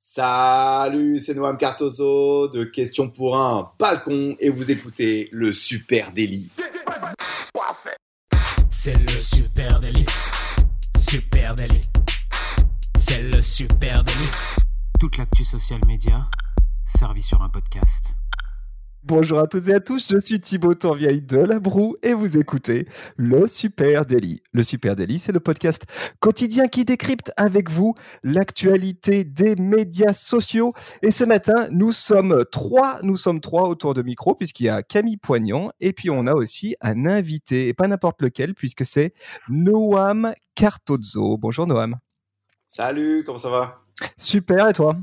Salut, c'est Noam Cartozo de Question pour un balcon et vous écoutez le Super Délit. C'est le Super Délit. Super Délit. C'est le Super Délit. Toute l'actu social média servie sur un podcast. Bonjour à toutes et à tous, je suis Thibaut Tourvieille de La Broue et vous écoutez le Super Daily. Le Super Daily, c'est le podcast quotidien qui décrypte avec vous l'actualité des médias sociaux. Et ce matin, nous sommes trois, nous sommes trois autour de micro puisqu'il y a Camille Poignant et puis on a aussi un invité et pas n'importe lequel puisque c'est Noam Cartozzo. Bonjour Noam. Salut, comment ça va? Super et toi?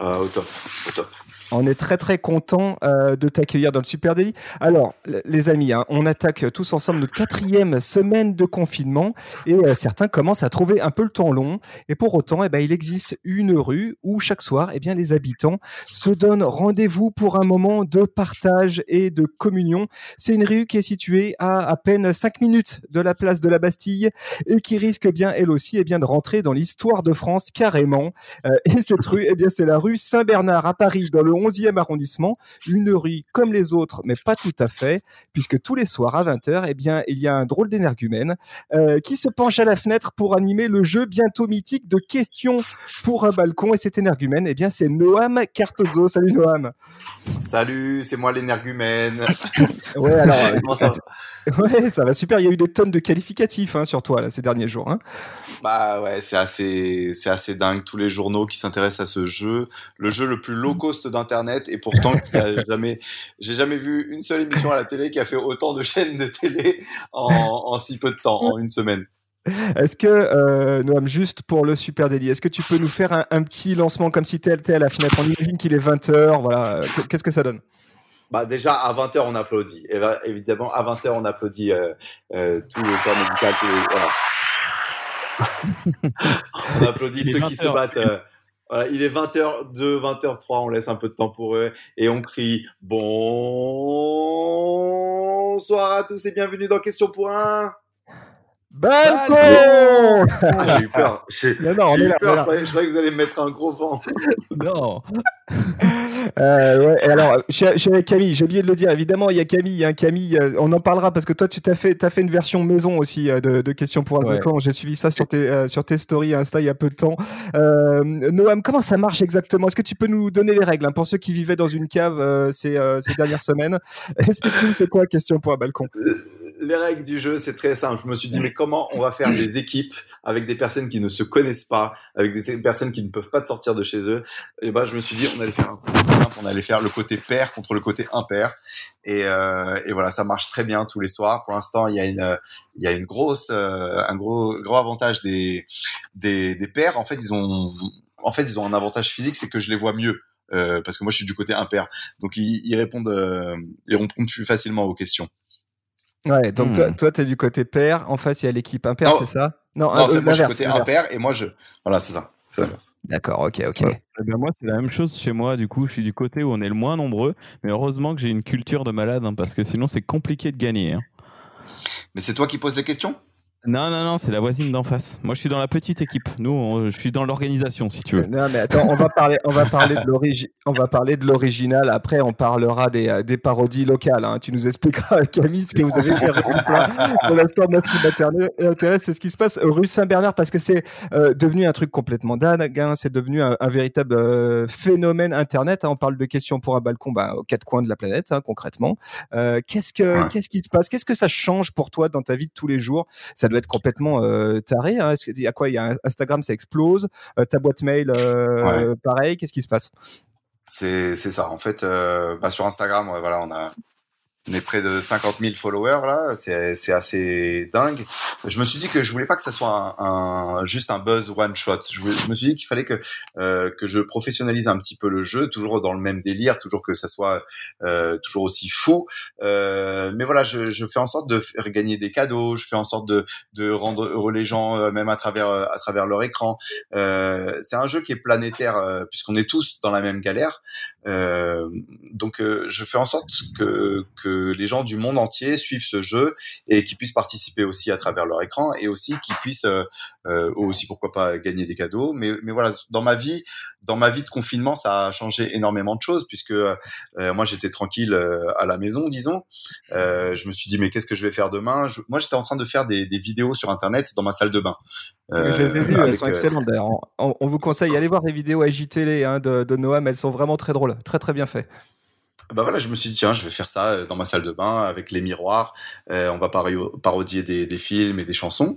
Euh, Au top, au top. On est très très content euh, de t'accueillir dans le Super Daily. Alors, les amis, hein, on attaque tous ensemble notre quatrième semaine de confinement et euh, certains commencent à trouver un peu le temps long. Et pour autant, eh ben, il existe une rue où chaque soir, eh bien, les habitants se donnent rendez-vous pour un moment de partage et de communion. C'est une rue qui est située à à peine 5 minutes de la place de la Bastille et qui risque bien, elle aussi, eh bien, de rentrer dans l'histoire de France carrément. Euh, et cette rue, eh bien, c'est la rue Saint-Bernard à Paris, dans le 11e arrondissement, une rue comme les autres, mais pas tout à fait, puisque tous les soirs à 20h, eh bien, il y a un drôle d'énergumène euh, qui se penche à la fenêtre pour animer le jeu bientôt mythique de questions pour un balcon. Et cet énergumène, eh bien, c'est Noam Cartozo. Salut Noam. Salut, c'est moi l'énergumène. ouais, alors, ça va? Ouais, ça va super. Il y a eu des tonnes de qualificatifs hein, sur toi là, ces derniers jours. Hein. Bah ouais, c'est assez, c'est assez dingue. Tous les journaux qui s'intéressent à ce jeu, le jeu le plus low cost d'internet, et pourtant, jamais, j'ai jamais vu une seule émission à la télé qui a fait autant de chaînes de télé en, en si peu de temps, en une semaine. Est-ce que, euh, Noam, juste pour le super délit, est-ce que tu peux nous faire un, un petit lancement comme si tu étais à la fenêtre On imagine qu'il est 20h, voilà. Qu'est-ce que ça donne? Bah déjà à 20h on applaudit. Et bah, évidemment à 20h on applaudit euh, euh, tout le corps médical. Tout le, voilà. on applaudit ceux qui se battent. Euh, voilà, il est 20h2, 20h3, on laisse un peu de temps pour eux et on crie bonsoir à tous et bienvenue dans Question pour un. Balcon J'ai eu peur. J'ai eu peur. Je croyais, je croyais, que vous allez me mettre un gros vent. non. Euh, ouais, et alors, je, suis avec Camille, j'ai oublié de le dire, évidemment, il y a Camille, hein, Camille, euh, on en parlera parce que toi, tu t'as fait, as fait une version maison aussi euh, de, de, questions pour un ouais. J'ai suivi ça sur tes, euh, sur tes stories Insta il y a peu de temps. Noam, comment ça marche exactement? Est-ce que tu peux nous donner les règles hein, pour ceux qui vivaient dans une cave ces, ces dernières semaines. Explique-nous, c'est quoi question pour un balcon Les règles du jeu, c'est très simple. Je me suis dit, mais comment on va faire des équipes avec des personnes qui ne se connaissent pas, avec des personnes qui ne peuvent pas sortir de chez eux? Et ben, je me suis dit, on allait faire un on allait faire le côté pair contre le côté impair. Et, euh, et voilà ça marche très bien tous les soirs. Pour l'instant il y a une il y a une grosse euh, un gros gros avantage des, des des pairs. En fait ils ont en fait ils ont un avantage physique c'est que je les vois mieux. Euh, parce que moi je suis du côté impair. Donc ils, ils répondent euh, ils répondent plus facilement aux questions Ouais, donc hmm. toi, tu es du côté pair, en face, il y a l'équipe impair, c'est ça? Non, non euh, moi, je suis côté impair, et moi, je... Voilà, c'est ça. D'accord, ok, ok. Ouais. Eh ben moi, c'est la même chose chez moi. Du coup, je suis du côté où on est le moins nombreux. Mais heureusement que j'ai une culture de malade, hein, parce que sinon, c'est compliqué de gagner. Hein. Mais c'est toi qui poses les questions? Non, non, non, c'est la voisine d'en face. Moi, je suis dans la petite équipe. Nous, on, je suis dans l'organisation, si tu veux. Non, mais attends, on va parler, on va parler de l'origine, on va parler de l'original. Après, on parlera des, euh, des parodies locales. Hein. Tu nous expliqueras, Camille, ce que vous avez fait pour l'instant. Moi, ce qui m'intéresse, c'est ce qui se passe rue Saint-Bernard, parce que c'est euh, devenu un truc complètement dingue. Hein. C'est devenu un, un véritable euh, phénomène Internet. Hein. On parle de questions pour un balcon, bah, aux quatre coins de la planète, hein, concrètement. Euh, qu'est-ce que, ouais. qu'est-ce qui se passe? Qu'est-ce que ça change pour toi dans ta vie de tous les jours? Ça doit être complètement euh, taré. Hein. Y a quoi? Il y a Instagram, ça explose. Euh, ta boîte mail, euh, ouais. pareil. Qu'est-ce qui se passe? C'est c'est ça. En fait, bah, sur Instagram, voilà, on a on est près de 50 000 followers là, c'est assez dingue. Je me suis dit que je voulais pas que ça soit un, un juste un buzz one shot. Je, me suis dit qu'il fallait que euh, que je professionnalise un petit peu le jeu, toujours dans le même délire, toujours que ça soit euh, toujours aussi fou. Euh, mais voilà, je, je fais en sorte de faire gagner des cadeaux, je fais en sorte de de rendre heureux les gens euh, même à travers à travers leur écran. Euh, c'est un jeu qui est planétaire euh, puisqu'on est tous dans la même galère. Donc je fais en sorte que que les gens du monde entier suivent ce jeu et qu'ils puissent participer aussi à travers leur écran et aussi qu'ils puissent aussi pourquoi pas gagner des cadeaux. Mais mais voilà, dans ma vie, dans ma vie de confinement, ça a changé énormément de choses puisque moi j'étais tranquille à la maison, disons. je me suis dit mais qu'est-ce que je vais faire demain? Moi j'étais en train de faire des, des, vidéos sur internet dans ma salle de bain. je les ai vues, elles sont excellentes d'ailleurs. On, on, vous conseille, allez voir les vidéos JTL hein, de, de Noam, elles sont vraiment très drôles, très très bien faites bah voilà, je me suis dit tiens, je vais faire ça euh, dans ma salle de bain avec les miroirs. Euh, on va parodier des, des, films et des chansons.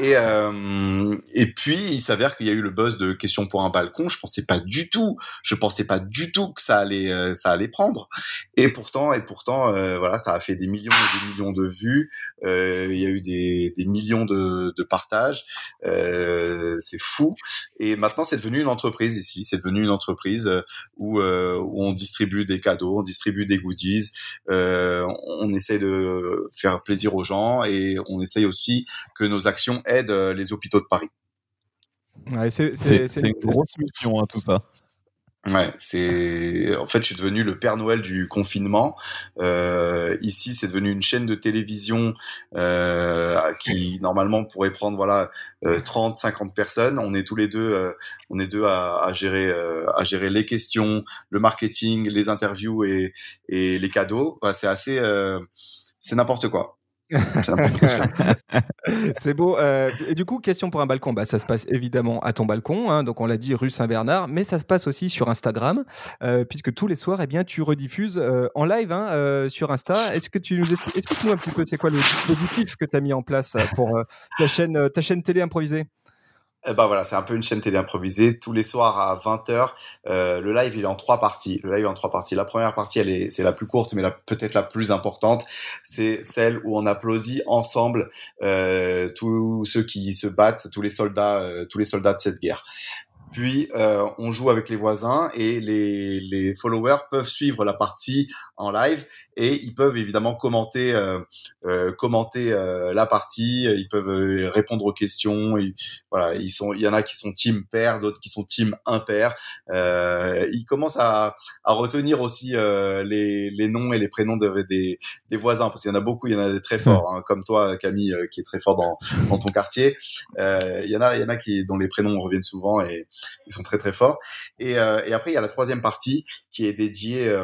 Et euh, et puis il s'avère qu'il y a eu le buzz de questions pour un balcon. Je pensais pas du tout, je pensais pas du tout que ça allait euh, ça allait prendre. Et pourtant et pourtant euh, voilà, ça a fait des millions et des millions de vues. il y a eu des, des millions de, de partages. c'est fou. Et maintenant c'est devenu une entreprise ici. C'est devenu une entreprise où, où on distribue des cadeaux distribue des goodies, euh, on essaie de faire plaisir aux gens et on essaye aussi que nos actions aident euh, les hôpitaux de Paris. c'est une grosse mission, hein, tout ça. Ouais, c'est en fait je suis devenu le Père Noël du confinement. Euh, ici, c'est devenu une chaîne de télévision euh, qui normalement pourrait prendre voilà 30, euh, 50 personnes. On est tous les deux, euh, on est deux à, à gérer euh, à gérer les questions, le marketing, les interviews et, et les cadeaux. c'est assez, c'est n'importe quoi. c'est beau. Euh, et du coup, question pour un balcon. Bah, ça se passe évidemment à ton balcon. Hein, donc, on l'a dit, rue Saint-Bernard. Mais ça se passe aussi sur Instagram, euh, puisque tous les soirs, eh bien, tu rediffuses euh, en live hein, sur Insta. Est-ce que tu nous expliques-nous un petit peu, c'est quoi le dispositif que tu as mis en place pour ta chaîne, ta chaîne télé improvisée? Bah voilà, c'est un peu une chaîne télé improvisée. Tous les soirs à 20h, euh, le live il est en trois parties. Le live est en trois parties. La première partie, elle est, c'est la plus courte, mais peut-être la plus importante. C'est celle où on applaudit ensemble euh, tous ceux qui se battent, tous les soldats, euh, tous les soldats de cette guerre. Puis euh, on joue avec les voisins et les, les followers peuvent suivre la partie en live et ils peuvent évidemment commenter euh, euh, commenter euh, la partie. Ils peuvent euh, répondre aux questions. Voilà ils sont il y en a qui sont team pair d'autres qui sont team impair. Euh, ils commencent à, à retenir aussi les, les noms et les prénoms de, des, des voisins parce qu'il y en a beaucoup il y en a des très forts hein, comme toi Camille qui est très fort dans, dans ton quartier. Il y en a il y en a qui dont les prénoms reviennent souvent et ils sont très très forts et, et après il y a la troisième partie qui est dédiée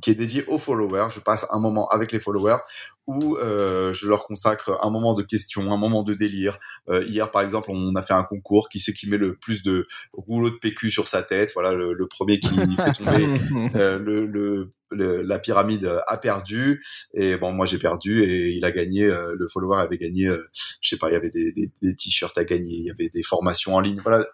qui est dédié aux followers. Je passe un moment avec les followers où euh, je leur consacre un moment de questions, un moment de délire. Euh, hier, par exemple, on a fait un concours qui c'est qui met le plus de rouleaux de PQ sur sa tête. Voilà, le, premier qui fait tomber euh, le, le, la pyramide a perdu. Et bon, moi j'ai perdu et il a gagné. Euh, le follower avait gagné. Euh, je sais pas, il y avait des, des, des t-shirts à gagner, il y avait des formations en ligne. Voilà,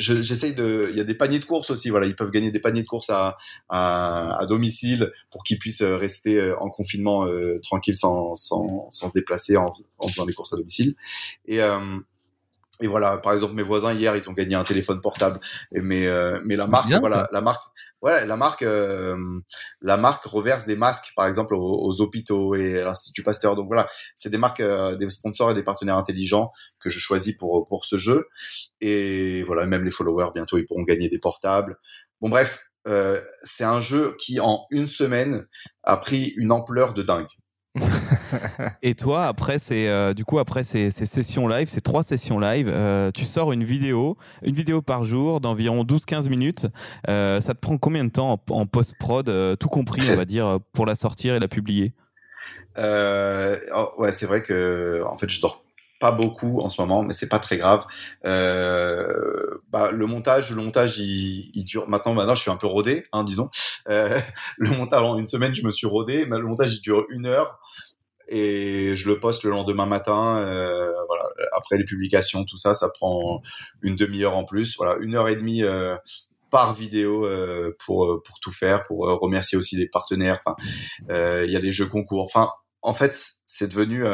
j'essaye de il y a des paniers de courses aussi voilà ils peuvent gagner des paniers de courses à à, à domicile pour qu'ils puissent euh, rester euh, en confinement euh, tranquille sans, sans sans se déplacer en, en faisant des courses à domicile. Et euh, et voilà par exemple mes voisins hier ils ont gagné un téléphone portable. Mais mais la marque voilà la marque Ouais, la marque, euh, la marque reverse des masques, par exemple, aux, hôpitaux et à l'Institut Pasteur. Donc voilà, c'est des marques, euh, des sponsors et des partenaires intelligents que je choisis pour pour ce jeu. Et voilà, même les followers, bientôt, ils pourront gagner des portables. Bon, bref, euh, c'est un jeu qui, en une semaine, a pris une ampleur de dingue. et toi, après ces, euh, du coup, après ces, sessions live, ces trois sessions live, euh, tu sors une vidéo, une vidéo par jour d'environ 12-15 minutes. Euh, ça te prend combien de temps en, post-prod, tout compris, on va dire, pour la sortir et la publier? Oh, Ouais, c'est vrai que en fait, je dors pas beaucoup en ce moment, mais c'est pas très grave. bah, le montage, le montage, il, dure. Maintenant, maintenant, je suis un peu rodé, hein, disons. le montage en une semaine, je me suis rodé. Mais le montage, il dure une heure et je le poste le lendemain matin. Euh, voilà, après les publications, tout ça, ça prend une demi-heure en plus. Voilà, une heure et demie euh, par vidéo euh, pour pour tout faire, pour remercier aussi les partenaires. Enfin, il y a les jeux concours. Enfin, en fait, c'est devenu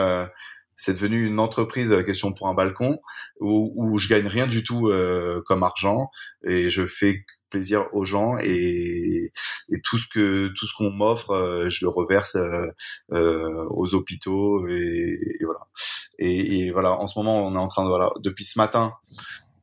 c'est devenu une entreprise question pour un balcon où, où je gagne rien du tout comme argent et je fais plaisir aux gens et, et tout ce que tout ce qu'on m'offre, euh, je le reverse euh, euh, aux hôpitaux et, et voilà. Et, et, voilà, en ce moment, on est en train de voilà, depuis ce matin,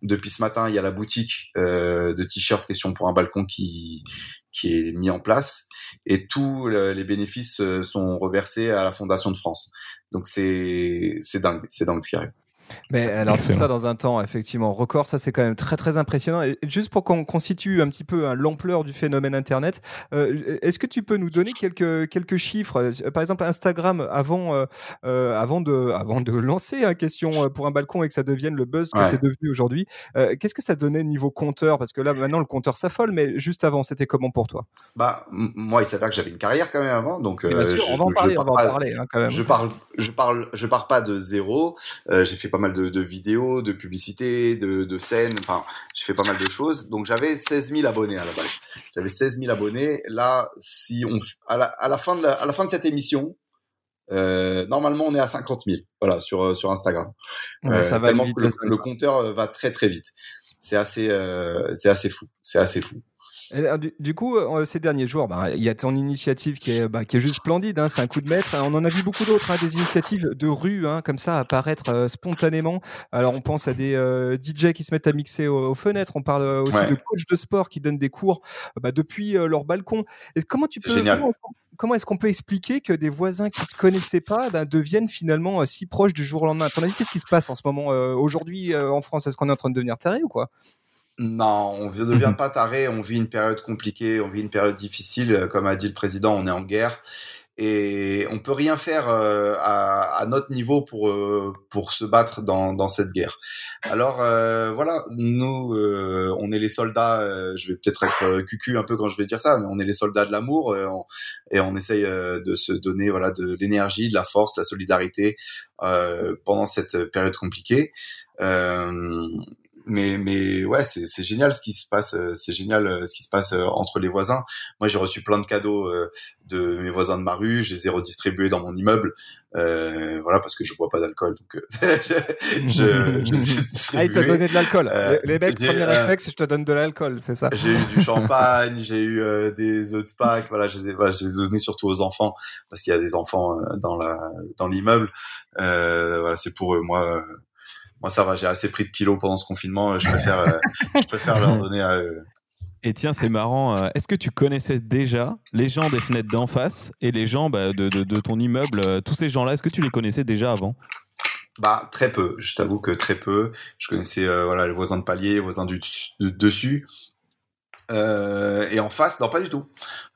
depuis ce matin, il y a la boutique euh, de t-shirts question pour un balcon qui qui est mis en place et tous les bénéfices sont reversés à la Fondation de France. Donc c'est c'est dingue, c'est dingue ce qui arrive. Mais alors tout ça dans un temps effectivement record, ça c'est quand même très très impressionnant. Et juste pour qu'on constitue un petit peu hein, l'ampleur du phénomène Internet, euh, est-ce que tu peux nous donner quelques quelques chiffres? Euh, Par exemple Instagram avant euh, avant de avant de lancer hein, question pour un balcon et que ça devienne le buzz que c'est devenu aujourd'hui, qu'est-ce que ça donnait niveau compteur? Parce que là maintenant le compteur s'affole, mais juste avant c'était comment pour toi? Bah moi il s'avère que j'avais une carrière quand même avant, donc on va en parler, on va en parler hein, quand même. Je parle je parle je pars pas de zéro. J'ai fait pas mal de, de, vidéos, de publicités, de, de scènes. Enfin, je fais pas mal de choses. Donc j'avais 16 000 abonnés à la base. J'avais 16 000 abonnés. Là, si on à la, à la fin de la, à la fin de cette émission, euh, normalement, on est à 50 000. Voilà sur euh, sur Instagram. Ouais, ça euh, va vite, le, le, compteur va très très vite. C'est assez euh, c'est assez fou. C'est assez fou. Du, coup, euh, ces derniers jours, bah, il y a ton initiative qui est, bah, qui est juste splendide. Hein, c'est un coup de maître. On en a vu beaucoup d'autres, hein, des initiatives de rue, hein, comme ça, apparaître euh, spontanément. Alors, on pense à des euh, DJ qui se mettent à mixer aux, fenêtres. On parle aussi de coachs de sport qui donnent des cours bah, depuis leur balcon. Et comment tu peux comment, est-ce qu'on peut expliquer que des voisins qui se connaissaient pas ben, deviennent finalement si proches du jour au lendemain? À ton avis, qu'est-ce qui se passe en ce moment aujourd'hui en France? Est-ce qu'on est en train de devenir taré ou quoi? Non, on ne devient pas taré, on vit une période compliquée, on vit une période difficile, comme a dit le président, on est en guerre et on peut rien faire euh, à, à, notre niveau pour euh, pour se battre dans, dans cette guerre. Alors euh, voilà, nous on est les soldats. je vais peut-être être cucu un peu quand je vais dire ça, mais on est les soldats de l'amour et on essaye de se donner voilà de l'énergie, de la force, de la solidarité pendant cette période compliquée mais mais ouais c'est c'est génial ce qui se passe euh, c'est génial euh, ce qui se passe euh, entre les voisins. Moi j'ai reçu plein de cadeaux de mes voisins de ma rue je les ai redistribués dans mon immeuble euh, voilà parce que je bois pas d'alcool donc je, je, je ah il t'a donné de l'alcool. Les, mecs premier réflexe je te donne de l'alcool c'est ça. j'ai eu du champagne j'ai eu des œufs de Pâques voilà je les ai, voilà, je les ai donnés surtout aux enfants parce qu'il y a des enfants dans la dans l'immeuble. Voilà c'est pour eux. Moi moi ça va, j'ai assez pris de kilos pendant ce confinement, je préfère, euh, je préfère leur donner à eux. Et tiens, c'est marrant. Euh, est-ce que tu connaissais déjà les gens des fenêtres d'en face et les gens bah, de, de, de, ton immeuble euh, Tous ces gens-là, est-ce que tu les connaissais déjà avant? Bah très peu. Je t'avoue que très peu. Je connaissais voilà les voisins de palier, les voisins du dessus. Euh, et en face, non, pas du tout.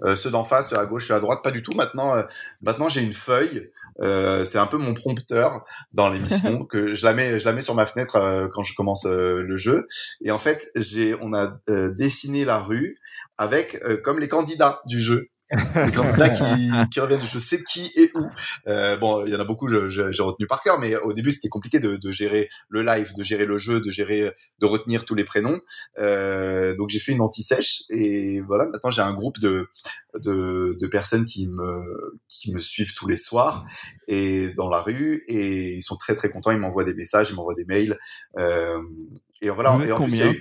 Euh, ceux d'en face, ceux à gauche, ceux à droite, pas du tout. Maintenant, euh, maintenant j'ai une feuille. Euh, c'est un peu mon prompteur dans l'émission que je la mets, je la mets sur ma fenêtre euh, quand je commence le jeu. Et en fait, j'ai, on a dessiné la rue avec comme les candidats du jeu les candidats qui, qui reviennent, je sais qui et où. Euh, bon, il y en a beaucoup, j'ai retenu par cœur, mais au début c'était compliqué de, de, gérer le live, de gérer le jeu, de gérer, de retenir tous les prénoms. Euh, donc j'ai fait une anti-sèche et voilà. Maintenant j'ai un groupe de, de, de personnes qui me qui me suivent tous les soirs et dans la rue et ils sont très très contents. Ils m'envoient des messages, ils m'envoient des mails. Euh, et voilà. Et en combien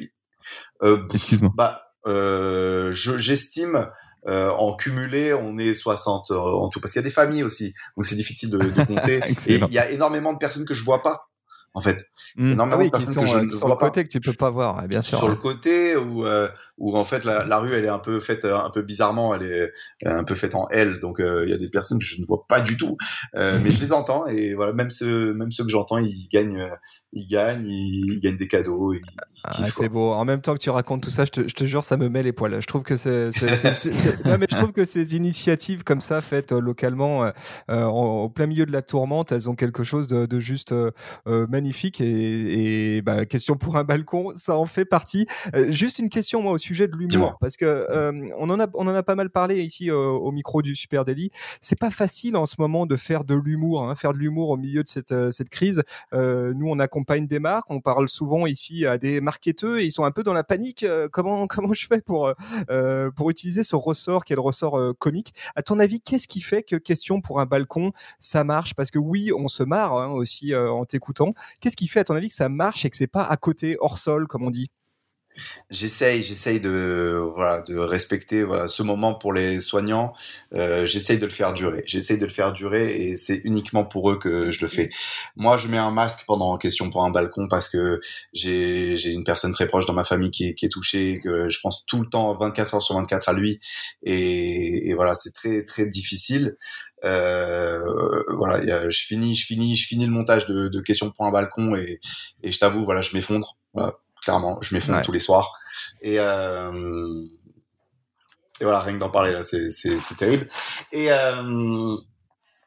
euh, Excuse-moi. Bah, euh, j'estime euh, en cumulé, on est 60 euh, en tout, parce qu'il y a des familles aussi, donc c'est difficile de, de compter. et il y a énormément de personnes que je vois pas en fait. Mmh. Énormément ah oui, de personnes sont, que je euh, ne sur le côté que tu peux pas voir, bien sûr. Sur le côté où euh, où en fait la, la, rue elle est un peu faite un peu bizarrement, elle est, un peu faite en L, donc il y a des personnes que je ne vois pas du tout, mais je les entends et voilà même ceux même ceux que j'entends ils gagnent ils gagnent, ils, gagnent des cadeaux. Ah, c'est beau. En même temps que tu racontes tout ça, je te, je te jure, ça me met les poils. Je trouve que c'est, mais je trouve que ces initiatives comme ça, faites euh, localement, euh, euh au plein milieu de la tourmente, elles ont quelque chose de, de juste euh, magnifique. Et, et bah, question pour un balcon, ça en fait partie. juste une question moi au sujet de l'humour, parce que on en a, on en a pas mal parlé ici au micro du Super Daily. C'est pas facile en ce moment de faire de l'humour, hein, faire de l'humour au milieu de cette, cette crise. nous, on a accompagne des marques. On parle souvent ici à des marketeurs et ils sont un peu dans la panique. Euh, comment comment je fais pour euh, pour utiliser ce ressort qui est le ressort euh, comique À ton avis, qu'est-ce qui fait que question pour un balcon ça marche? Parce que oui, on se marre hein, aussi en t'écoutant. Qu'est-ce qui fait à ton avis que ça marche et que c'est pas à côté hors sol comme on dit? J'essaye, j'essaye de voilà de respecter voilà ce moment pour les soignants. Euh, j'essaye de le faire durer. J'essaye de le faire durer et c'est uniquement pour eux que je le fais. Moi, je mets un masque pendant question pour un balcon parce que j'ai j'ai une personne très proche dans ma famille qui est, qui est touchée. Que je pense tout le temps 24 heures sur 24 à lui et, et voilà c'est très très difficile. Euh, voilà, je finis, je finis, je finis le montage de, de questions pour un balcon et, et je t'avoue, voilà, je m'effondre. Voilà, clairement, je m'effondre Ouais. tous les soirs. Et, euh, et voilà, rien que d'en parler là, c'est c'est c'est terrible. Et euh,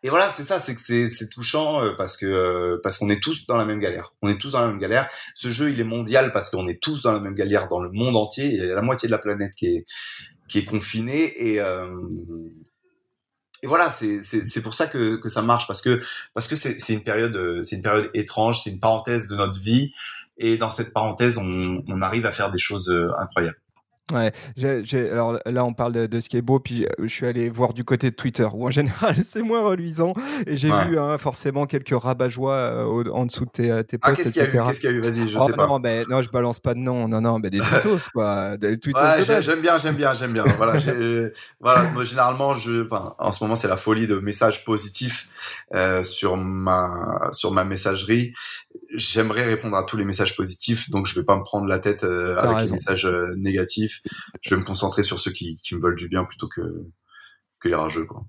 et voilà, c'est ça, c'est que c'est c'est touchant euh, parce que parce qu'on est tous dans la même galère. On est tous dans la même galère. Ce jeu, il est mondial parce qu'on est tous dans la même galère dans le monde entier. Il y a la moitié de la planète qui est qui est confinée et euh, et voilà, c'est c'est c'est pour ça que que ça marche parce que parce que c'est c'est une période c'est une période étrange, c'est une parenthèse de notre vie et dans cette parenthèse, on on arrive à faire des choses euh, incroyables. Ouais, alors là on parle de, de ce qui est beau, puis euh, je suis allé voir du côté de Twitter, où en général c'est moins reluisant, et j'ai Ouais. vu hein, forcément quelques rabat-joie euh, en dessous de tes, tes Ah, posts, qu'est-ce qu'il y a etc. eu Qu'est-ce qu'il y a eu? Vas-y, je Oh, sais pas. non, mais, non, je balance pas de nom, non, non, mais des tweetos quoi, des Ouais, j'aime bien, j'aime bien, j'aime bien. Voilà, voilà. Moi, généralement, je, enfin, en ce moment, c'est la folie de messages positifs euh, sur ma sur ma messagerie. J'aimerais répondre à tous les messages positifs, donc je vais pas me prendre la tête euh, avec raison. les messages euh, négatifs. Je vais me concentrer sur ceux qui, qui me veulent du bien plutôt que que les rageux, quoi.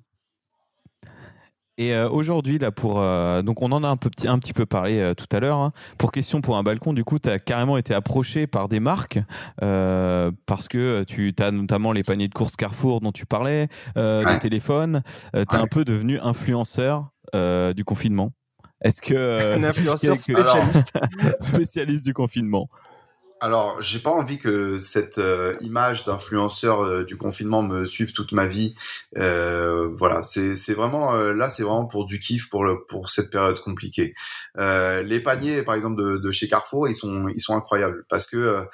Et euh, aujourd'hui, là, pour. donc, on en a un, peu, petit- un petit peu parlé tout à l'heure. hein. Pour question pour un balcon, du coup, tu as carrément été approché par des marques parce que tu as notamment les paniers de courses Carrefour dont tu parlais, Ouais. les téléphones. tu es Ouais. un peu devenu influenceur du confinement. Est-ce que. euh, Un influenceur que- spécialiste. spécialiste du confinement Alors, j'ai pas envie que cette euh, image d'influenceur euh, du confinement me suive toute ma vie. Euh, voilà, c'est c'est vraiment euh, là, c'est vraiment pour du kiff pour le pour cette période compliquée. Euh, les paniers, par exemple de, de chez Carrefour, ils sont ils sont incroyables parce que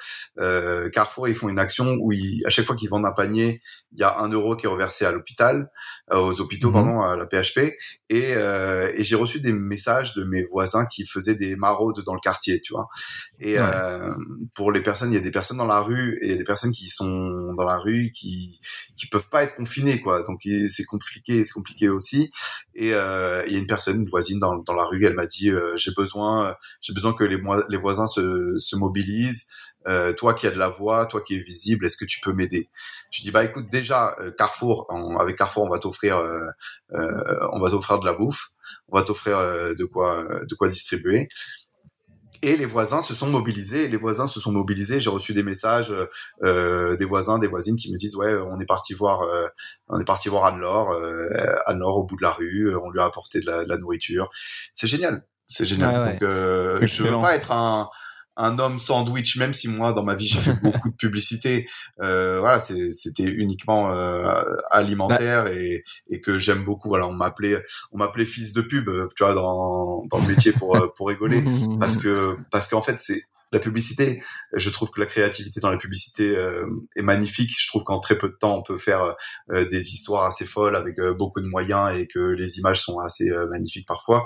Carrefour ils font une action où ils, à chaque fois qu'ils vendent un panier, il y a un euro qui est reversé à l'hôpital, euh, aux hôpitaux Mhm. pardon, à la PHP. Et, euh, et j'ai reçu des messages de mes voisins qui faisaient des maraudes dans le quartier, tu vois. Et Ouais. euh, pour les personnes, il y a des personnes dans la rue et il y a des personnes qui sont dans la rue qui qui peuvent pas être confinées, quoi. Donc c'est compliqué, c'est compliqué aussi. Et euh, il y a une personne, une voisine dans, dans la rue, elle m'a dit euh, j'ai besoin, j'ai besoin que les, les voisins se, se mobilisent. Euh, toi qui as de la voix, toi qui es visible, est-ce que tu peux m'aider? Je dis bah écoute déjà euh, Carrefour, avec Carrefour on va t'offrir, euh, euh, on va t'offrir de la bouffe, on va t'offrir de quoi, de quoi distribuer. Et les voisins se sont mobilisés. Les voisins se sont mobilisés. J'ai reçu des messages euh, des voisins, des voisines qui me disent ouais, on est parti voir, euh, on est parti voir Anne-Laure, euh, Anne-Laure au bout de la rue. On lui a apporté de la, de la nourriture. C'est génial. C'est génial. Ouais, ouais. Donc je veux pas être un un homme sandwich, même si moi dans ma vie j'ai fait beaucoup de publicité. Euh, voilà, c'était uniquement euh, alimentaire et, et que j'aime beaucoup. Voilà, on m'appelait on m'appelait fils de pub, euh, tu vois, dans dans le métier pour euh, pour rigoler parce que parce qu'en fait c'est la publicité. Je trouve que la créativité dans la publicité euh, est magnifique. Je trouve qu'en très peu de temps on peut faire euh, des histoires assez folles avec euh, beaucoup de moyens et que les images sont assez euh, magnifiques parfois.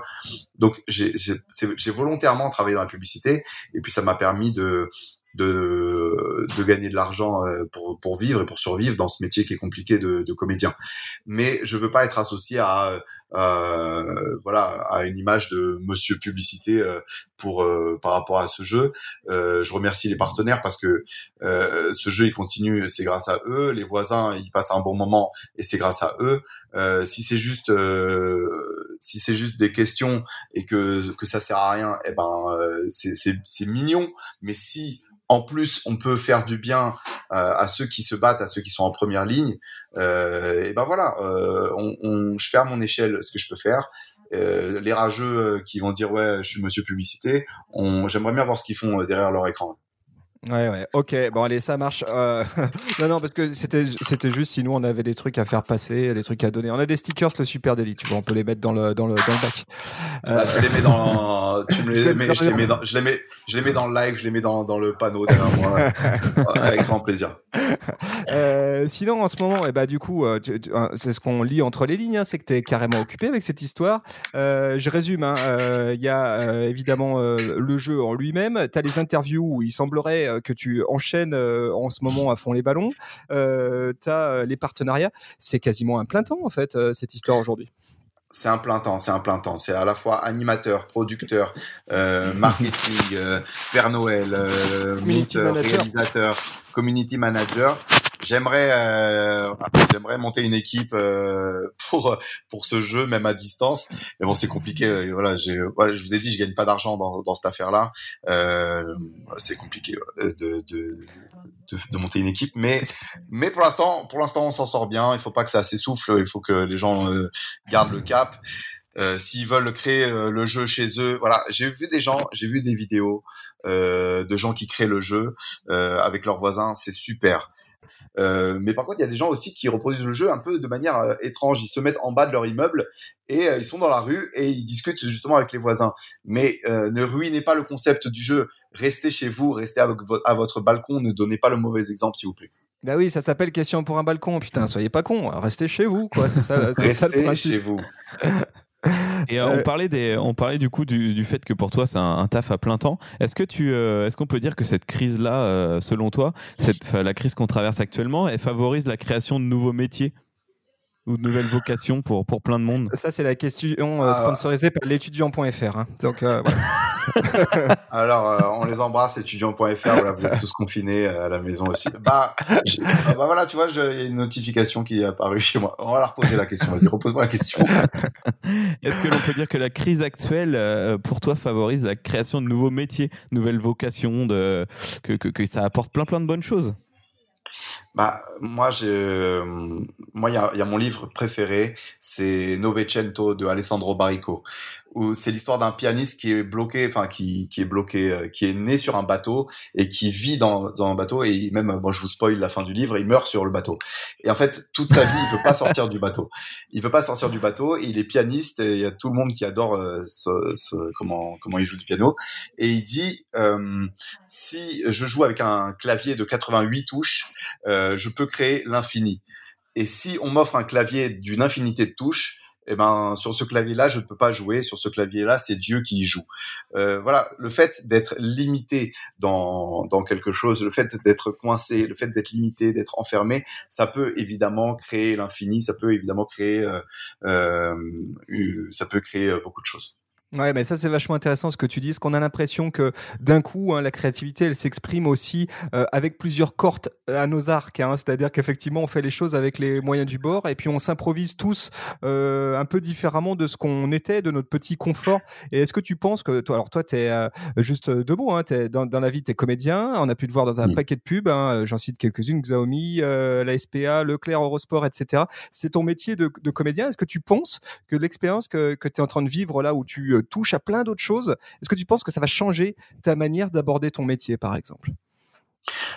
Donc j'ai volontairement travaillé dans la publicité et puis ça m'a permis de de, de gagner de l'argent euh, pour, pour vivre et pour survivre dans ce métier qui est compliqué de, de comédien. Mais je veux pas être associé à, euh, voilà, à une image de monsieur publicité euh, pour euh, par rapport à ce jeu. Euh, je remercie les partenaires parce que ce jeu il continue, c'est grâce à eux. Les voisins ils passent un bon moment et c'est grâce à eux. Si c'est juste si c'est juste des questions et que que ça sert à rien, eh ben c'est mignon. Mais si en plus on peut faire du bien euh, à ceux qui se battent, à ceux qui sont en première ligne, euh, et ben voilà, euh, on, on, je fais à mon échelle ce que je peux faire. Euh, les rageux euh, qui vont dire ouais je suis monsieur publicité, j'aimerais bien voir ce qu'ils font derrière leur écran. Ouais, ouais, ok, bon, allez, ça marche. Euh, non, non, parce que c'était, c'était juste si nous on avait des trucs à faire passer, des trucs à donner. On a des stickers, le super délit, tu vois, on peut les mettre dans le, dans le, dans le bac. Euh, Bah, tu les mets dans, tu me Je les mets, je les mets dans, je les mets, je les mets dans le live, je les mets dans, dans le panneau derrière moi, avec grand plaisir. Euh, sinon, en ce moment, eh ben, du coup, euh, tu- tu- hein, c'est ce qu'on lit entre les lignes, hein, c'est que tu es carrément occupé avec cette histoire. Euh, je résume, hein, euh, il y a euh, évidemment euh, le jeu en lui-même, tu as les interviews où il semblerait euh, que tu enchaînes euh, en ce moment à fond les ballons, euh, tu as les partenariats, c'est quasiment un plein temps en fait, euh, cette histoire aujourd'hui. C'est un plein temps, c'est un plein temps. C'est à la fois animateur, producteur, euh, marketing, euh, Père Noël, euh, manager. réalisateur, community manager. J'aimerais, euh, j'aimerais monter une équipe euh, pour pour ce jeu, même à distance. Mais bon, c'est compliqué. euh, Voilà, j'ai, voilà, je vous ai dit, je gagne pas d'argent dans, dans cette affaire-là. Euh, c'est compliqué euh, de, de, de, de monter une équipe, mais mais pour l'instant, pour l'instant, on s'en sort bien. Il faut pas que ça s'essouffle. Il faut que les gens euh, gardent le cap. Euh, S'ils veulent créer euh, le jeu chez eux, voilà. J'ai vu des gens, j'ai vu des vidéos euh, de gens qui créent le jeu avec leurs voisins. C'est super. Euh, mais par contre, il y a des gens aussi qui reproduisent le jeu un peu de manière euh, étrange. Ils se mettent en bas de leur immeuble et euh, ils sont dans la rue et ils discutent justement avec les voisins. Mais ne ruinez pas le concept du jeu. Restez chez vous, restez avec vo- à votre balcon. Ne donnez pas le mauvais exemple, s'il vous plaît. Bah oui, ça s'appelle question pour un balcon. Putain, soyez pas con, restez chez vous, quoi. C'est ça, ça le Restez principe. chez vous. Et euh, Euh, on parlait des, on parlait du coup du, du fait que pour toi c'est un, un taf à plein temps. Est-ce que tu, euh, est-ce qu'on peut dire que cette crise là, selon toi, cette, la crise qu'on traverse actuellement, elle favorise la création de nouveaux métiers ou de nouvelles vocations pour pour plein de monde? Ça, c'est la question euh, Ah. sponsorisée par l'étudiant.fr. hein. Donc, euh, voilà. Alors, euh, on les embrasse, étudiants.fr. Vous êtes tous confinés euh, à la maison aussi. Bah, ah bah voilà, tu vois, il y a une notification qui est apparue chez moi. On va la reposer la question. Vas-y, repose-moi la question. Est-ce que l'on peut dire que la crise actuelle, euh, pour toi, favorise la création de nouveaux métiers, nouvelles vocations, que, que ça apporte plein plein de bonnes choses? Bah, moi, moi, il y y a mon livre préféré, c'est Novecento de Alessandro Barrico, où c'est l'histoire d'un pianiste qui est bloqué, enfin, qui, qui est bloqué, euh, qui est né sur un bateau et qui vit dans, dans un bateau et même, bon, je vous spoil la fin du livre, il meurt sur le bateau. Et en fait, toute sa vie, il veut pas sortir du bateau. Il veut pas sortir du bateau. Il est pianiste et il y a tout le monde qui adore euh, ce, ce- comment, comment il joue du piano. Et il dit, euh, si je joue avec un clavier de 88 touches, euh, je peux créer l'infini. Et si on m'offre un clavier d'une infinité de touches, eh ben sur ce clavier-là, je ne peux pas jouer. Sur ce clavier-là, c'est Dieu qui y joue. Euh, voilà, le fait d'être limité dans dans quelque chose, le fait d'être coincé, le fait d'être limité, d'être enfermé, ça peut évidemment créer l'infini. Ça peut évidemment créer, euh, euh, euh, ça peut créer euh, beaucoup de choses. Ouais, mais ça c'est vachement intéressant ce que tu dis, parce qu'on a l'impression que d'un coup, hein, la créativité, elle s'exprime aussi euh, avec plusieurs cordes à nos arcs. hein. C'est-à-dire qu'effectivement, on fait les choses avec les moyens du bord, et puis on s'improvise tous euh, un peu différemment de ce qu'on était, de notre petit confort. Et est-ce que tu penses que toi, alors toi, tu es juste deux mots, hein, dans, dans la vie, tu es comédien. On a pu te voir dans un Mm. paquet de pubs. hein, J'en cite quelques-unes Xiaomi, euh, la SPA, Leclerc, Eurosport, etc. C'est ton métier de, de comédien. Est-ce que tu penses que l'expérience que, que tu es en train de vivre là où tu touches à plein d'autres choses, est-ce que tu penses que ça va changer ta manière d'aborder ton métier, par exemple?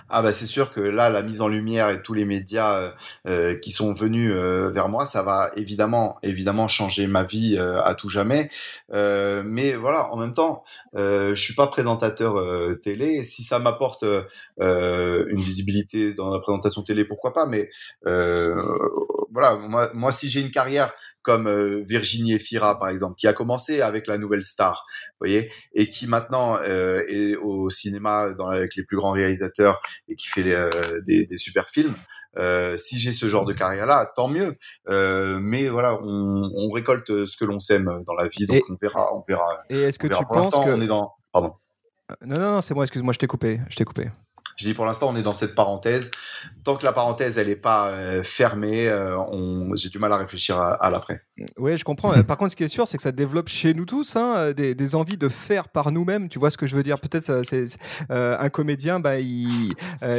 Ah bah c'est sûr que là la mise en lumière et tous les médias euh, euh, qui sont venus euh, vers moi, ça va évidemment évidemment changer ma vie à tout jamais. Mais voilà, en même temps, je suis pas présentateur télé. Si ça m'apporte une visibilité dans la présentation télé, pourquoi pas? Mais voilà, moi, moi si j'ai une carrière comme euh, Virginie Efira par exemple, qui a commencé avec la Nouvelle Star, vous voyez, et qui maintenant euh, est au cinéma dans, avec les plus grands réalisateurs et qui fait les, euh, des, des super films. Si j'ai ce genre de carrière-là, tant mieux. Mais voilà, on, on récolte ce que l'on sème dans la vie, donc Et- on verra, on verra. Et est-ce que verra. tu Pour penses que... on est dans. Pardon. Non, non, non, c'est moi, excuse-moi, je t'ai coupé. Je t'ai coupé. Je dis pour l'instant, on est dans cette parenthèse. Tant que la parenthèse, elle n'est pas euh, fermée, euh, on... j'ai du mal à réfléchir à, à l'après. Oui, je comprends. Euh, Par contre, ce qui est sûr, c'est que ça développe chez nous tous hein, des, des envies de faire par nous-mêmes. Tu vois ce que je veux dire? Peut-être c'est euh, un comédien, bah, il,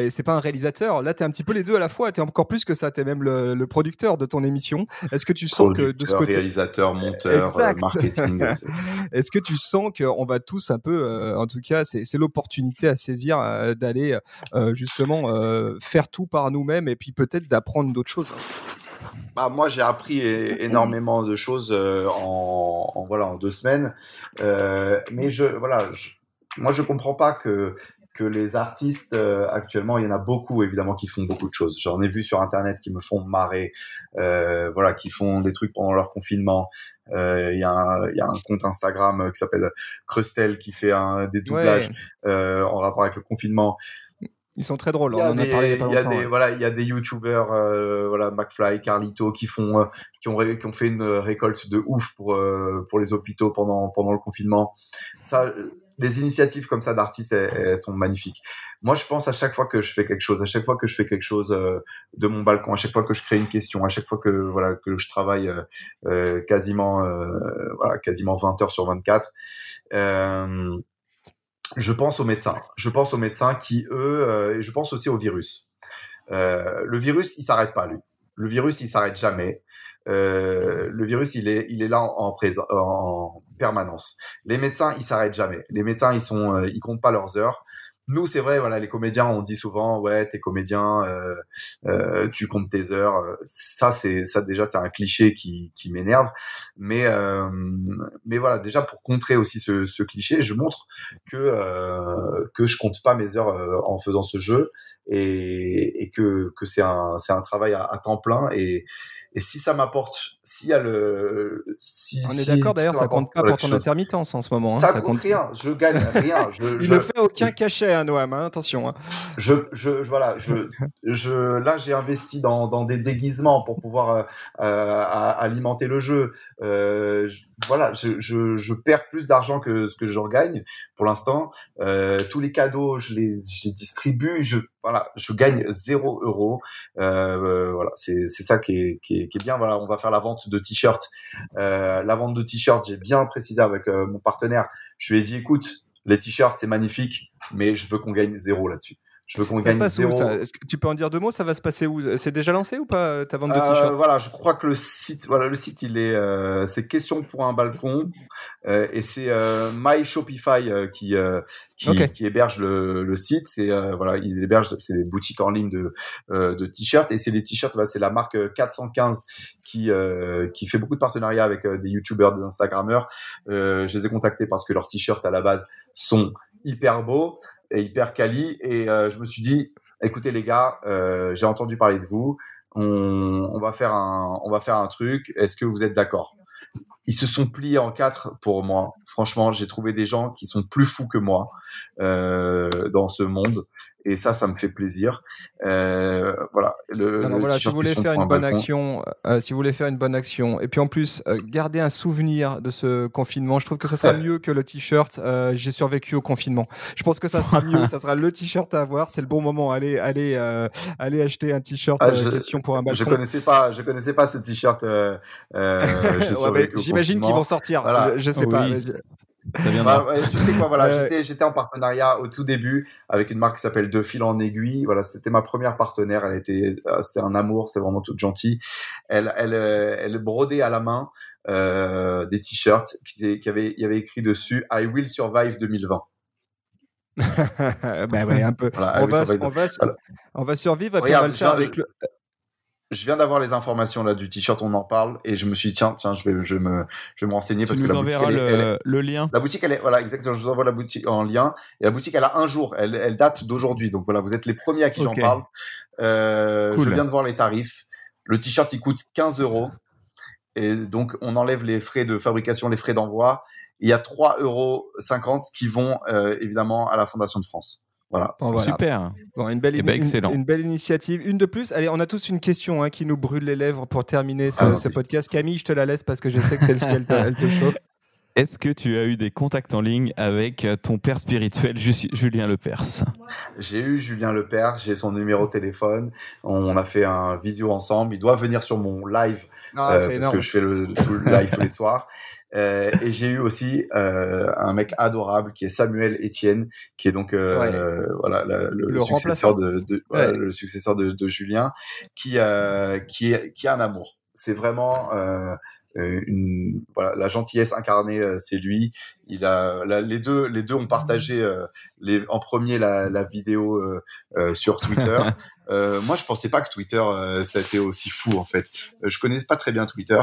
c'est pas un réalisateur. Là, tu es un petit peu les deux à la fois. Tu es encore plus que ça. Tu es même le, le producteur de ton émission. Est-ce que tu sens que de ce côté, réalisateur, monteur, Exact. marketing. est-ce que tu sens qu'on va tous un peu, en tout cas, c'est l'opportunité à saisir d'aller justement euh, faire tout par nous-mêmes et puis peut-être d'apprendre d'autres choses. Bah, moi, j'ai appris énormément de choses euh, en, en, voilà en deux semaines, euh, mais je voilà, je, moi je comprends pas que que les artistes euh, actuellement, il y en a beaucoup évidemment qui font beaucoup de choses. J'en ai vu sur internet qui me font marrer, euh, voilà, qui font des trucs pendant leur confinement. Euh, Il y, a un- il y a un compte Instagram qui s'appelle Crustel qui fait un, des doublages euh, en rapport avec le confinement. Ils sont très drôles. Il y a On en a des, parlé il y a pas il y a longtemps, des- ouais. voilà, il y a des youtubeurs, euh, voilà, McFly, Carlito, qui font, euh, qui ont, qui ont fait une récolte de ouf pour euh, pour les hôpitaux pendant pendant le confinement. Ça, euh, les initiatives comme ça d'artistes, elles, elles sont magnifiques. Moi, je pense à chaque fois que je fais quelque chose, à chaque fois que je fais quelque chose euh, de mon balcon, à chaque fois que je crée une question, à chaque fois que voilà que je travaille euh, euh, quasiment euh, voilà quasiment 20 heures sur 24. Euh, je pense aux médecins. Je pense aux médecins qui, eux, euh, je pense aussi au virus. Euh, le virus, il s'arrête pas, lui. Le virus, il s'arrête jamais. Euh, le virus, il est, il est là en, en, en permanence. Les médecins, ils s'arrêtent jamais. Les médecins, ils sont, ils comptent pas leurs heures. Nous, c'est vrai, voilà, les comédiens, on dit souvent, ouais, t'es comédien, euh, euh, tu comptes tes heures. Ça, c'est, ça déjà, c'est un cliché qui, qui m'énerve. Mais, euh, mais voilà, déjà pour contrer aussi ce, ce cliché, je montre que euh, que je compte pas mes heures euh, en faisant ce jeu et, et que que c'est un c'est un travail à, à temps plein et et si ça m'apporte, s'il y a le, si, On est si- d'accord d'ailleurs, ça compte pas pour ton chose- intermittence en ce moment. hein, Ça, compte rien. Je gagne rien. Je, Il je, ne fait aucun cachet, hein, Noam, hein, attention. hein. je, je, voilà, je, je, là, j'ai investi dans, dans des déguisements pour pouvoir euh, euh, à- alimenter le jeu. Euh, je- voilà, je, je, je perds plus d'argent que ce que j'en gagne pour l'instant. Tous les cadeaux, je les, je les distribue. Je, voilà, je gagne zéro euro. Euh, euh, voilà, c'est, c'est ça qui est, qui est, qui est bien. Voilà, on va faire la vente de t-shirts. Euh, la vente de t-shirts, j'ai bien précisé avec euh, mon partenaire. Je lui ai dit, écoute, les t-shirts, c'est magnifique, mais je veux qu'on gagne zéro là-dessus. Je veux qu'on gagne passe zéro. où ça Est-ce que tu peux en dire deux mots? Ça va se passer où? C'est déjà lancé ou pas euh, ta vente de Euh, t-shirts? voilà, je crois que le site, voilà, le site, il est, euh, c'est question pour un balcon, euh, et c'est euh, My Shopify euh, qui, euh, qui, qui héberge le, le site. C'est euh, voilà, il héberge, c'est des boutiques en ligne de, euh, de t-shirts, et c'est les t-shirts, voilà, c'est la marque euh, 415 qui, euh, qui fait beaucoup de partenariats avec euh, des youtubeurs, des instagrammeurs. Euh, je les ai contactés parce que leurs t-shirts à la base sont hyper beaux et hyper quali, et euh, je me suis dit, écoutez les gars, euh, j'ai entendu parler de vous on, va faire un, on va faire un truc. Est-ce que vous êtes d'accord? Ils se sont pliés en quatre pour moi. Franchement, j'ai trouvé des gens qui sont plus fous que moi euh, dans ce monde. Et ça, ça me fait plaisir. Euh, voilà. Le, Alors le voilà, si vous voulez faire une un bonne balcon. action, euh, si vous voulez faire une bonne action, et puis en plus euh, garder un souvenir de ce confinement, je trouve que ça sera mieux que le t-shirt. euh, J'ai survécu au confinement. Je pense que ça sera mieux, ça sera le t-shirt à avoir. C'est le bon moment. Allez, allez, euh, allez acheter un t-shirt. Ah, euh, je- question pour un Je balcon. connaissais pas, je connaissais pas ce t-shirt. Euh, euh, j'ai Ouais, J'imagine qu'ils vont sortir. Voilà. Je, je sais Oui, pas. Ça viendra. Bah, ouais, tu sais quoi, voilà, j'étais, j'étais en partenariat au tout début avec une marque qui s'appelle De Fil en Aiguille. Voilà, c'était ma première partenaire. Elle était, euh, c'était un amour, c'était vraiment toute gentille. Elle, elle, euh, elle brodait à la main euh, des t-shirts qui, qui avait, il y avait écrit dessus I will survive 2020. bah ouais, un peu. Voilà, on, will va, survive. on, va, Voilà. on va survivre et puis Regarde, on va le faire je- avec le. Je viens d'avoir les informations là du t-shirt, on en parle et je me suis dit tiens, tiens, je vais, je me, je vais me renseigner parce tu que nous la boutique, elle le, le lien. La boutique, elle est, voilà, exactement. Je vous envoie la boutique en lien. Et la boutique, elle a un jour. Elle, elle date d'aujourd'hui. Donc voilà, vous êtes les premiers à qui j'en parle. Euh, Cool. Je viens de voir les tarifs. Le t-shirt, il coûte 15 euros. Et donc, on enlève les frais de fabrication, les frais d'envoi. Il y a 3,50 euros qui vont, euh, évidemment, à la Fondation de France. Voilà. Bon, voilà. Super. Bon, une, belle, Eh ben, une- excellent. une belle initiative. Une de plus. Allez, on a tous une question hein, qui nous brûle les lèvres pour terminer ce, Ah, ce podcast. Camille, je te la laisse parce que je sais que celle-ci, elle elle te chauffe. Est-ce que tu as eu des contacts en ligne avec euh, ton père spirituel, Ju- Julien Lepers? J'ai eu Julien Lepers, j'ai son numéro de téléphone. On a fait un visio ensemble. Il doit venir sur mon live Ah, euh, c'est parce énorme. que je fais le, le live tous les soirs. Euh, et j'ai eu aussi euh, un mec adorable qui est Samuel Etienne, qui est donc euh, Ouais. voilà le, le Le successeur de, de- voilà, Ouais. le successeur de, de Julien, qui euh, qui est qui a un amour. C'est vraiment euh, une voilà la gentillesse incarnée, c'est lui. Il a la- les deux les deux ont partagé euh, les, en premier la, la vidéo euh, euh, sur Twitter. Euh, moi, je pensais pas que Twitter, euh, ça a été aussi fou en fait. Je connaissais pas très bien Twitter.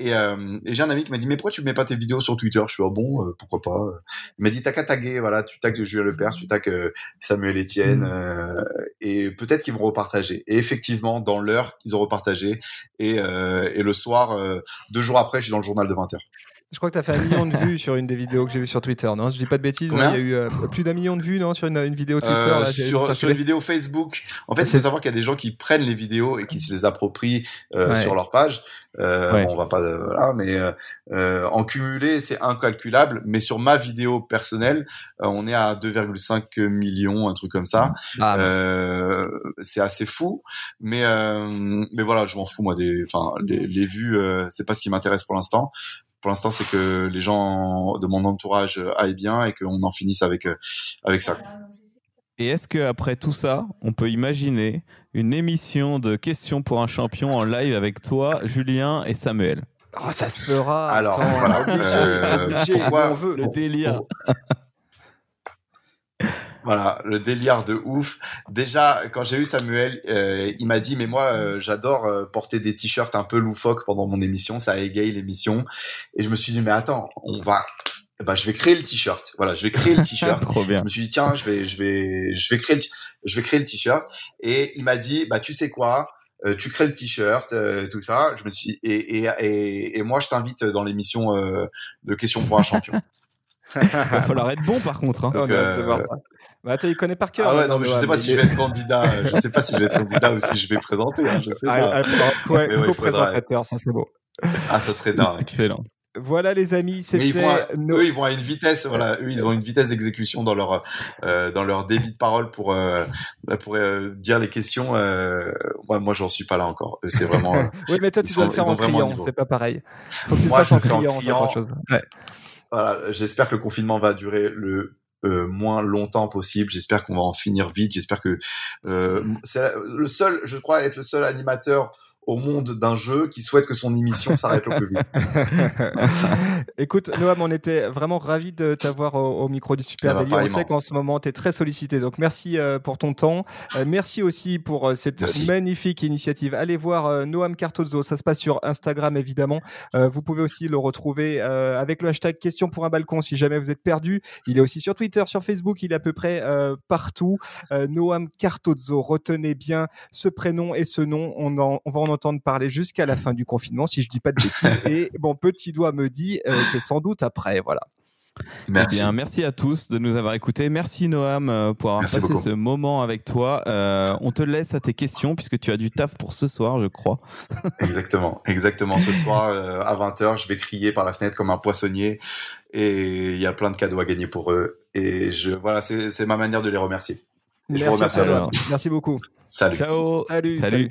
Et, euh, et j'ai un ami qui m'a dit mais pourquoi tu mets pas tes vidéos sur Twitter? Je suis ah bon euh, pourquoi pas? Il m'a dit t'as qu'à taguer voilà tu tagues Julien Lepers, tu tagues euh, Samuel Etienne Mm. euh, et peut-être qu'ils vont repartager. Et effectivement dans l'heure ils ont repartagé et, euh, et le soir euh, deux jours après je suis dans le journal de 20 h Je crois que tu as fait un million de vues sur une des vidéos que j'ai vues sur Twitter, non? Je dis pas de bêtises, Combien il y a eu euh, plus d'un million de vues, non Sur une, une vidéo Twitter Euh, là, sur, sur une vidéo Facebook. En fait, il C'est- faut savoir qu'il y a des gens qui prennent les vidéos et qui se les approprient euh, Ouais. sur leur page. Euh, Ouais. bon, on va pas, euh, voilà, mais en cumulé, c'est incalculable. Mais sur ma vidéo personnelle, on est à 2,5 millions, un truc comme ça. Ah, Euh, c'est assez fou, mais euh, mais voilà, je m'en fous moi des, enfin les, les vues, euh, c'est pas ce qui m'intéresse pour l'instant. Pour l'instant, c'est que les gens de mon entourage aillent bien et qu'on en finisse avec euh, avec ça. Et est-ce que après tout ça, on peut imaginer une émission de questions pour un champion en live avec toi, Julien et Samuel? Oh, ça se fera. Alors, attends, voilà, obligé, euh, on veut. Le délire. Voilà, le délire de ouf. Déjà, quand j'ai eu Samuel, euh, il m'a dit, mais moi, euh, j'adore euh, porter des t-shirts un peu loufoques pendant mon émission, ça égaye l'émission. Et je me suis dit, mais attends, on va, bah, je vais créer le t-shirt. Voilà, je vais créer le t-shirt. Trop bien. Je me suis dit tiens, je vais je vais je vais créer le t- je vais créer le t-shirt et il m'a dit bah tu sais quoi euh, tu crées le t-shirt euh, tout ça je me suis et et et, et moi je t'invite dans l'émission euh, de questions pour un champion. Il va falloir être bon par contre. hein. Bah, attends, il connaît par cœur. Ah ouais non mais je sais pas si je vais être candidat, euh, je sais pas si je vais être candidat ou si je vais présenter, hein, je sais Ah, pas. ah, ouais, ouais, co-présentateur, ça c'est beau. Ah ça serait dingue. Excellent. Voilà les amis, c'était ils vont, à, nos- eux, ils vont à une vitesse, voilà, eux, ils ont une vitesse d'exécution dans leur, euh, dans leur débit de parole pour, euh, pour euh, dire les questions. Euh, moi, moi, j'en suis pas là encore. C'est vraiment. euh, Oui, mais toi tu ils dois le faire en criant, c'est pas pareil. Faut que tu Moi, fasses le fais en criant, chose. Ouais. voilà, j'espère que le confinement va durer le euh, moins longtemps possible. J'espère qu'on va en finir vite. J'espère que euh, c'est le seul, je crois, être le seul animateur au monde d'un jeu qui souhaite que son émission s'arrête au plus vite. Écoute, Noam, on était vraiment ravis de t'avoir au, au micro du Super Ah bah, Daily. On sait qu'en ce moment, tu es très sollicité. Donc, merci euh, pour ton temps. Euh, merci aussi pour euh, cette Merci. magnifique initiative. Allez voir euh, Noam Cartozzo. Ça se passe sur Instagram, évidemment. Euh, vous pouvez aussi le retrouver euh, avec le hashtag question pour un balcon si jamais vous êtes perdu. Il est aussi sur Twitter, sur Facebook. Il est à peu près euh, partout. Euh, Noam Cartozzo. Retenez bien ce prénom et ce nom. On, en- on va en entendre parler jusqu'à la fin du confinement, si je dis pas de bêtises. et mon petit doigt me dit euh, que sans doute après. Voilà. Merci. Eh bien, merci à tous de nous avoir écoutés. Merci Noam euh, pour avoir Merci passé beaucoup. ce moment avec toi. Euh, on te laisse à tes questions puisque tu as du taf pour ce soir, je crois. Exactement, exactement. Ce soir euh, à 20h, je vais crier par la fenêtre comme un poissonnier et il y a plein de cadeaux à gagner pour eux. Et je, voilà, c'est ma manière de les remercier. Et je vous Merci, remercie à beaucoup. Salut. Ciao. Salut, Salut. salut.